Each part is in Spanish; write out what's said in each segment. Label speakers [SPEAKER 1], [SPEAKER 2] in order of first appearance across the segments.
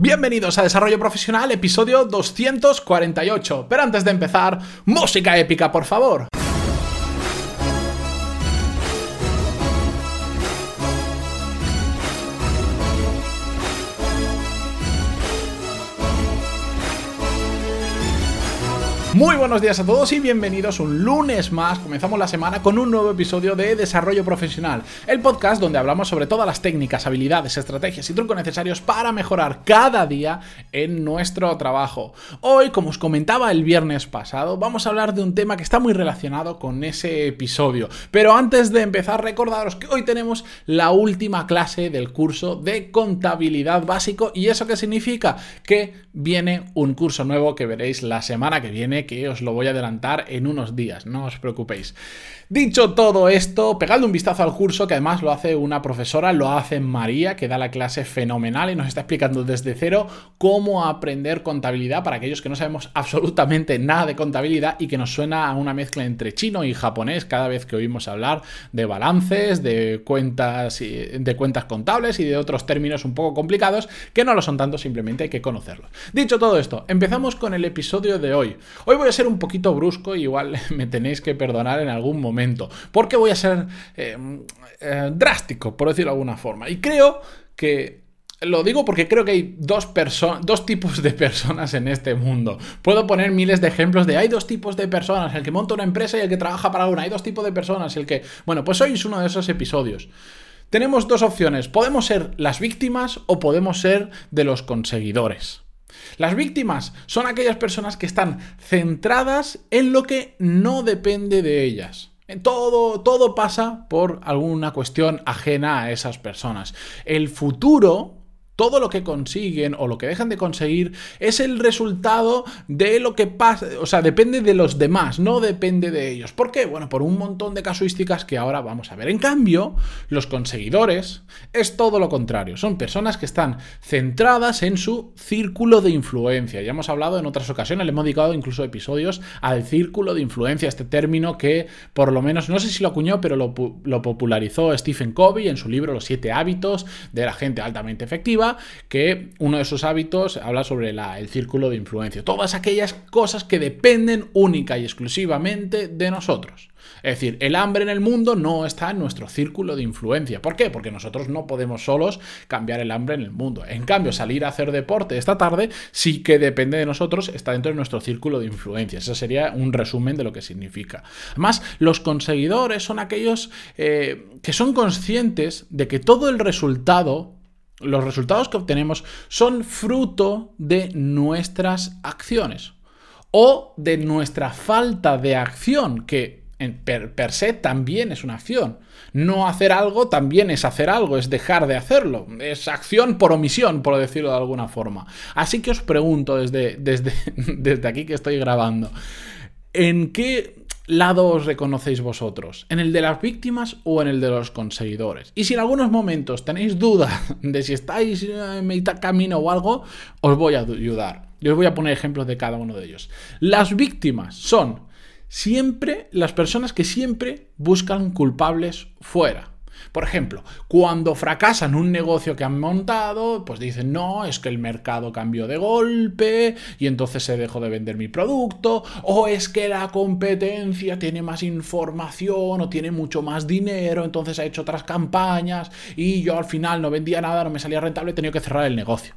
[SPEAKER 1] Bienvenidos a Desarrollo Profesional, episodio 248. Pero antes de empezar, música épica, por favor. Muy buenos días a todos y bienvenidos un lunes más. Comenzamos la semana con un nuevo episodio de Desarrollo Profesional, el podcast donde hablamos sobre todas las técnicas, habilidades, estrategias y trucos necesarios para mejorar cada día en nuestro trabajo. Hoy, como os comentaba el viernes pasado, vamos a hablar de un tema que está muy relacionado con ese episodio. Pero antes de empezar, recordaros que hoy tenemos la última clase del curso de contabilidad básico y eso qué significa que viene un curso nuevo que veréis la semana que viene que os lo voy a adelantar en unos días, no os preocupéis. Dicho todo esto, pegadle un vistazo al curso, que además lo hace una profesora, lo hace María, que da la clase fenomenal y nos está explicando desde cero cómo aprender contabilidad para aquellos que no sabemos absolutamente nada de contabilidad y que nos suena a una mezcla entre chino y japonés cada vez que oímos hablar de balances, de cuentas, de cuentas contables y de otros términos un poco complicados que no lo son tanto, simplemente hay que conocerlos. Dicho todo esto, empezamos con el episodio de hoy. Hoy voy a ser un poquito brusco, igual me tenéis que perdonar en algún momento porque voy a ser eh, eh, drástico, por decirlo de alguna forma. Y creo que lo digo porque creo que hay dos, dos tipos de personas en este mundo. Puedo poner miles de ejemplos de hay dos tipos de personas, el que monta una empresa y el que trabaja para una. Hay dos tipos de personas, el que... Bueno, pues hoy es uno de esos episodios. Tenemos dos opciones. Podemos ser las víctimas o podemos ser de los conseguidores. Las víctimas son aquellas personas que están centradas en lo que no depende de ellas. Todo, todo pasa por alguna cuestión ajena a esas personas. El futuro todo lo que consiguen o lo que dejan de conseguir es el resultado de lo que pasa, o sea, depende de los demás, no depende de ellos. ¿Por qué? Bueno, por un montón de casuísticas que ahora vamos a ver. En cambio, los conseguidores es todo lo contrario, son personas que están centradas en su círculo de influencia. Ya hemos hablado en otras ocasiones, le hemos dedicado incluso episodios al círculo de influencia, este término que por lo menos, no sé si lo acuñó, pero lo, popularizó Stephen Covey en su libro Los siete hábitos de la gente altamente efectiva que uno de sus hábitos habla sobre el círculo de influencia. Todas aquellas cosas que dependen única y exclusivamente de nosotros. Es decir, el hambre en el mundo no está en nuestro círculo de influencia. ¿Por qué? Porque nosotros no podemos solos cambiar el hambre en el mundo. En cambio, salir a hacer deporte esta tarde sí que depende de nosotros, está dentro de nuestro círculo de influencia. Ese sería un resumen de lo que significa. Además, los conseguidores son aquellos eh, que son conscientes de que todo el resultado los resultados que obtenemos son fruto de nuestras acciones o de nuestra falta de acción, que per, per, se también es una acción. No hacer algo también es hacer algo, es dejar de hacerlo. Es acción por omisión, por decirlo de alguna forma. Así que os pregunto desde, desde, desde aquí que estoy grabando, ¿en qué lado os reconocéis vosotros? ¿En el de las víctimas o en el de los conseguidores? Y si en algunos momentos tenéis duda de si estáis en mitad camino o algo, os voy a ayudar. Yo os voy a poner ejemplos de cada uno de ellos. Las víctimas son siempre las personas que siempre buscan culpables fuera. Por ejemplo, cuando fracasan un negocio que han montado, pues dicen, no, es que el mercado cambió de golpe y entonces se dejó de vender mi producto, o es que la competencia tiene más información o tiene mucho más dinero, entonces ha hecho otras campañas y yo al final no vendía nada, no me salía rentable, he tenido que cerrar el negocio.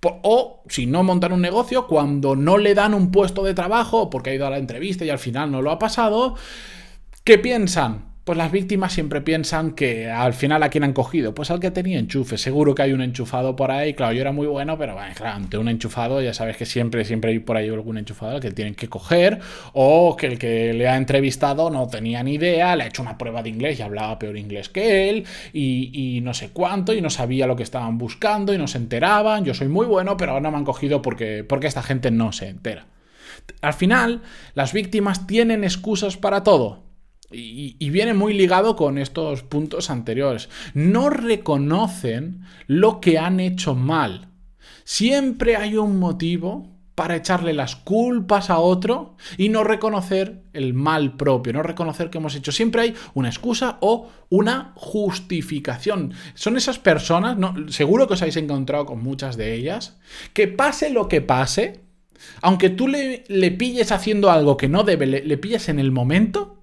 [SPEAKER 1] O si no montan un negocio, cuando no le dan un puesto de trabajo porque ha ido a la entrevista y al final no lo ha pasado, ¿qué piensan? Pues las víctimas siempre piensan que al final a quién han cogido, pues al que tenía enchufe, seguro que hay un enchufado por ahí, claro, yo era muy bueno, pero bueno, claro, ante un enchufado ya sabes que siempre, siempre hay por ahí algún enchufado al que tienen que coger, o que el que le ha entrevistado no tenía ni idea, le ha hecho una prueba de inglés y hablaba peor inglés que él, y, no sé cuánto, y no sabía lo que estaban buscando, y no se enteraban, yo soy muy bueno, pero no me han cogido porque, porque esta gente no se entera. Al final, las víctimas tienen excusas para todo y, viene muy ligado con estos puntos anteriores. No reconocen lo que han hecho mal. Siempre hay un motivo para echarle las culpas a otro y no reconocer el mal propio, no reconocer que hemos hecho. Siempre hay una excusa o una justificación. Son esas personas, no, seguro que os habéis encontrado con muchas de ellas, que pase lo que pase, aunque tú le, le pilles haciendo algo que no debe, le, le pilles en el momento,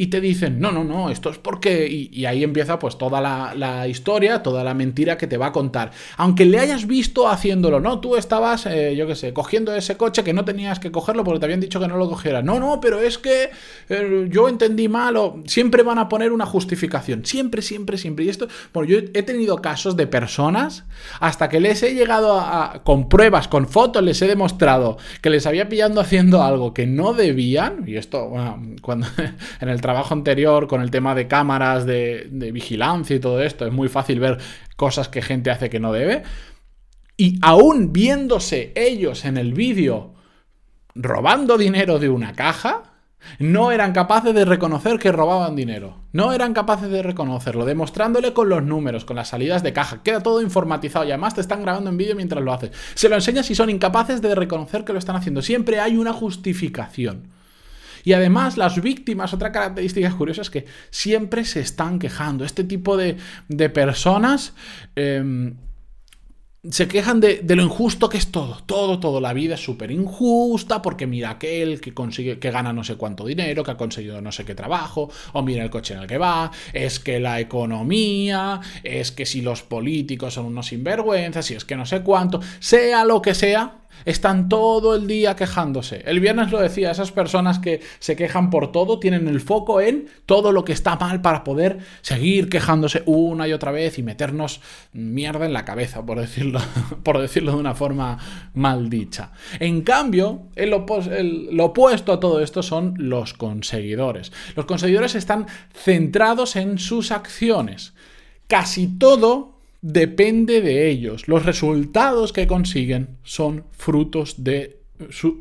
[SPEAKER 1] y te dicen, no, no, no, esto es porque... Y, ahí empieza pues toda la, historia, toda la mentira que te va a contar. Aunque le hayas visto haciéndolo, ¿no? Tú estabas, eh, yo qué sé, cogiendo ese coche que no tenías que cogerlo porque te habían dicho que no lo cogieras. No, no, pero es que eh, yo entendí mal o... Siempre van a poner una justificación. Siempre, siempre, siempre. Y esto, bueno, yo he tenido casos de personas hasta que les he llegado a, con pruebas, con fotos, les he demostrado que les había pillado haciendo algo que no debían. Y esto, bueno, cuando en el trabajo anterior con el tema de cámaras, de, vigilancia y todo esto, es muy fácil ver cosas que gente hace que no debe. Y aún viéndose ellos en el vídeo robando dinero de una caja, no eran capaces de reconocer que robaban dinero. No eran capaces de reconocerlo, demostrándole con los números, con las salidas de caja. Queda todo informatizado y además te están grabando en vídeo mientras lo haces. Se lo enseñas y son incapaces de reconocer que lo están haciendo. Siempre hay una justificación. Y además las víctimas, otra característica curiosa es que siempre se están quejando. Este tipo de, personas... Em, se quejan de, lo injusto que es todo, todo, todo. La vida es súper injusta porque mira aquel que consigue, que gana no sé cuánto dinero, que ha conseguido no sé qué trabajo, o mira el coche en el que va, es que la economía, es que si los políticos son unos sinvergüenzas, si es que no sé cuánto, sea lo que sea, están todo el día quejándose. El viernes lo decía, esas personas que se quejan por todo tienen el foco en todo lo que está mal para poder seguir quejándose una y otra vez y meternos mierda en la cabeza, por decirlo, por decirlo de una forma mal dicha. En cambio, lo opuesto a todo esto son los conseguidores. Los conseguidores están centrados en sus acciones. Casi todo depende de ellos. Los resultados que consiguen son frutos de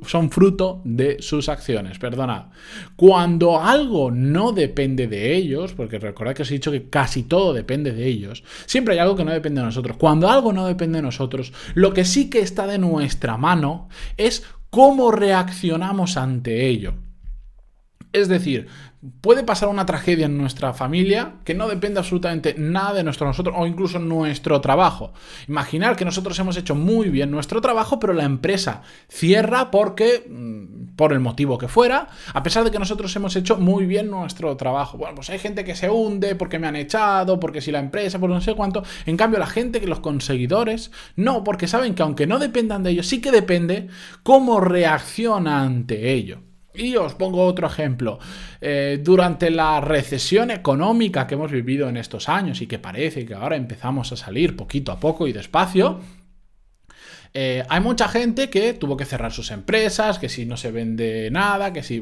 [SPEAKER 1] son fruto de sus acciones, perdonad. Cuando algo no depende de ellos, porque recordad que os he dicho que casi todo depende de ellos, siempre hay algo que no depende de nosotros. Cuando algo no depende de nosotros, lo que sí que está de nuestra mano es cómo reaccionamos ante ello. Es decir, puede pasar una tragedia en nuestra familia que no depende absolutamente nada de nuestro nosotros o incluso nuestro trabajo. Imaginar que nosotros hemos hecho muy bien nuestro trabajo, pero la empresa cierra porque, mm, por el motivo que fuera, a pesar de que nosotros hemos hecho muy bien nuestro trabajo. Bueno, pues hay gente que se hunde porque me han echado, porque si la empresa, por no sé cuánto. En cambio, la gente, que los conseguidores, no, porque saben que aunque no dependan de ellos, sí que depende cómo reacciona ante ello. Y os pongo otro ejemplo. Eh, durante la recesión económica que hemos vivido en estos años y que parece que ahora empezamos a salir poquito a poco y despacio, eh, hay mucha gente que tuvo que cerrar sus empresas, que si no se vende nada, que si...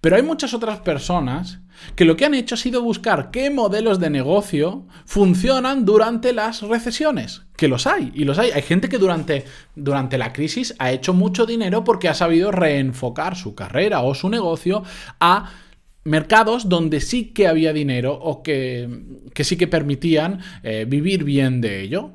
[SPEAKER 1] Pero hay muchas otras personas que lo que han hecho ha sido buscar qué modelos de negocio funcionan durante las recesiones, que los hay, y los hay. Hay gente que durante, durante la crisis ha hecho mucho dinero porque ha sabido reenfocar su carrera o su negocio a mercados donde sí que había dinero o que, sí que permitían eh, vivir bien de ello.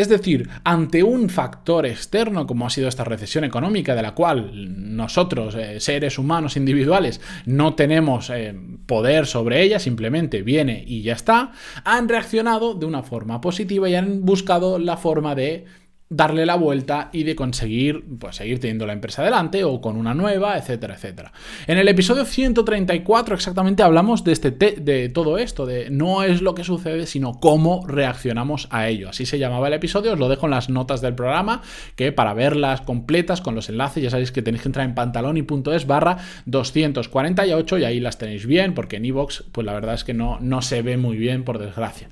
[SPEAKER 1] Es decir, ante un factor externo como ha sido esta recesión económica de la cual nosotros, eh, seres humanos individuales, no tenemos eh, poder sobre ella, simplemente viene y ya está, han reaccionado de una forma positiva y han buscado la forma de darle la vuelta y de conseguir pues, seguir teniendo la empresa adelante o con una nueva, etcétera, etcétera. En el episodio 134 exactamente hablamos de, este de todo esto, de no es lo que sucede, sino cómo reaccionamos a ello. Así se llamaba el episodio, os lo dejo en las notas del programa, que para verlas completas con los enlaces ya sabéis que tenéis que entrar en pantaloni.es barra 248 y ahí las tenéis bien, porque en iVoox pues la verdad es que no, no se ve muy bien, por desgracia.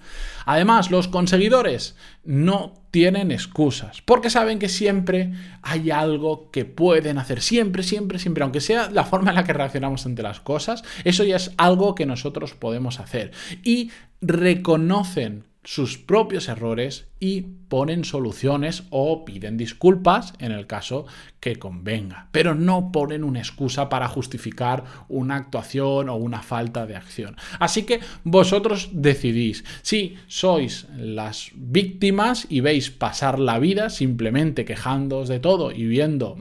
[SPEAKER 1] Además, los conseguidores no tienen excusas, porque saben que siempre hay algo que pueden hacer, siempre, siempre, siempre, aunque sea la forma en la que reaccionamos ante las cosas, eso ya es algo que nosotros podemos hacer. Y reconocen sus propios errores y ponen soluciones o piden disculpas en el caso que convenga, pero no ponen una excusa para justificar una actuación o una falta de acción. Así que vosotros decidís si sois las víctimas y veis pasar la vida simplemente quejándoos de todo y viendo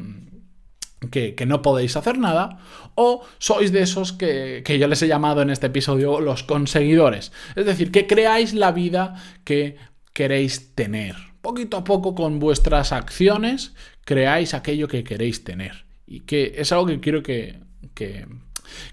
[SPEAKER 1] que, no podéis hacer nada, o sois de esos que, que, yo les he llamado en este episodio los conseguidores. Es decir, que creáis la vida que queréis tener. Poquito a poco con vuestras acciones creáis aquello que queréis tener. Y que es algo que quiero que, que,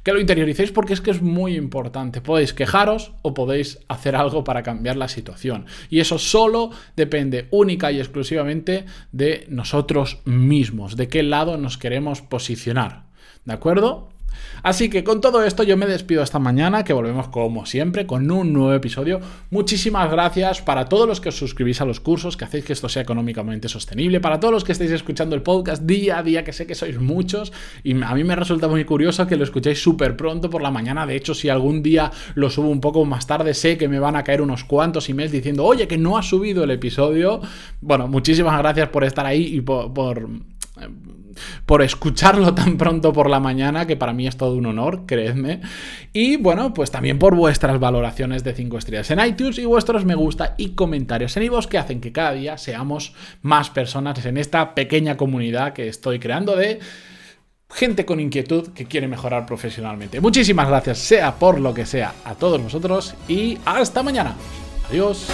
[SPEAKER 1] que lo interioricéis porque es que es muy importante. Podéis quejaros o podéis hacer algo para cambiar la situación. Y eso solo depende única y exclusivamente de nosotros mismos, de qué lado nos queremos posicionar. ¿De acuerdo? Así que con todo esto yo me despido esta mañana, que volvemos como siempre con un nuevo episodio. Muchísimas gracias para todos los que os suscribís a los cursos, que hacéis que esto sea económicamente sostenible, para todos los que estáis escuchando el podcast día a día, que sé que sois muchos, y a mí me resulta muy curioso que lo escuchéis súper pronto por la mañana. De hecho, si algún día lo subo un poco más tarde, sé que me van a caer unos cuantos emails diciendo, oye, que no ha subido el episodio. Bueno, muchísimas gracias por estar ahí y por por escucharlo tan pronto por la mañana, que para mí es todo un honor, creedme. Y bueno, pues también por vuestras valoraciones de 5 estrellas en iTunes y vuestros me gusta y comentarios en iVoox que hacen que cada día seamos más personas en esta pequeña comunidad que estoy creando de gente con inquietud que quiere mejorar profesionalmente. Muchísimas gracias, sea por lo que sea, a todos vosotros y hasta mañana. Adiós.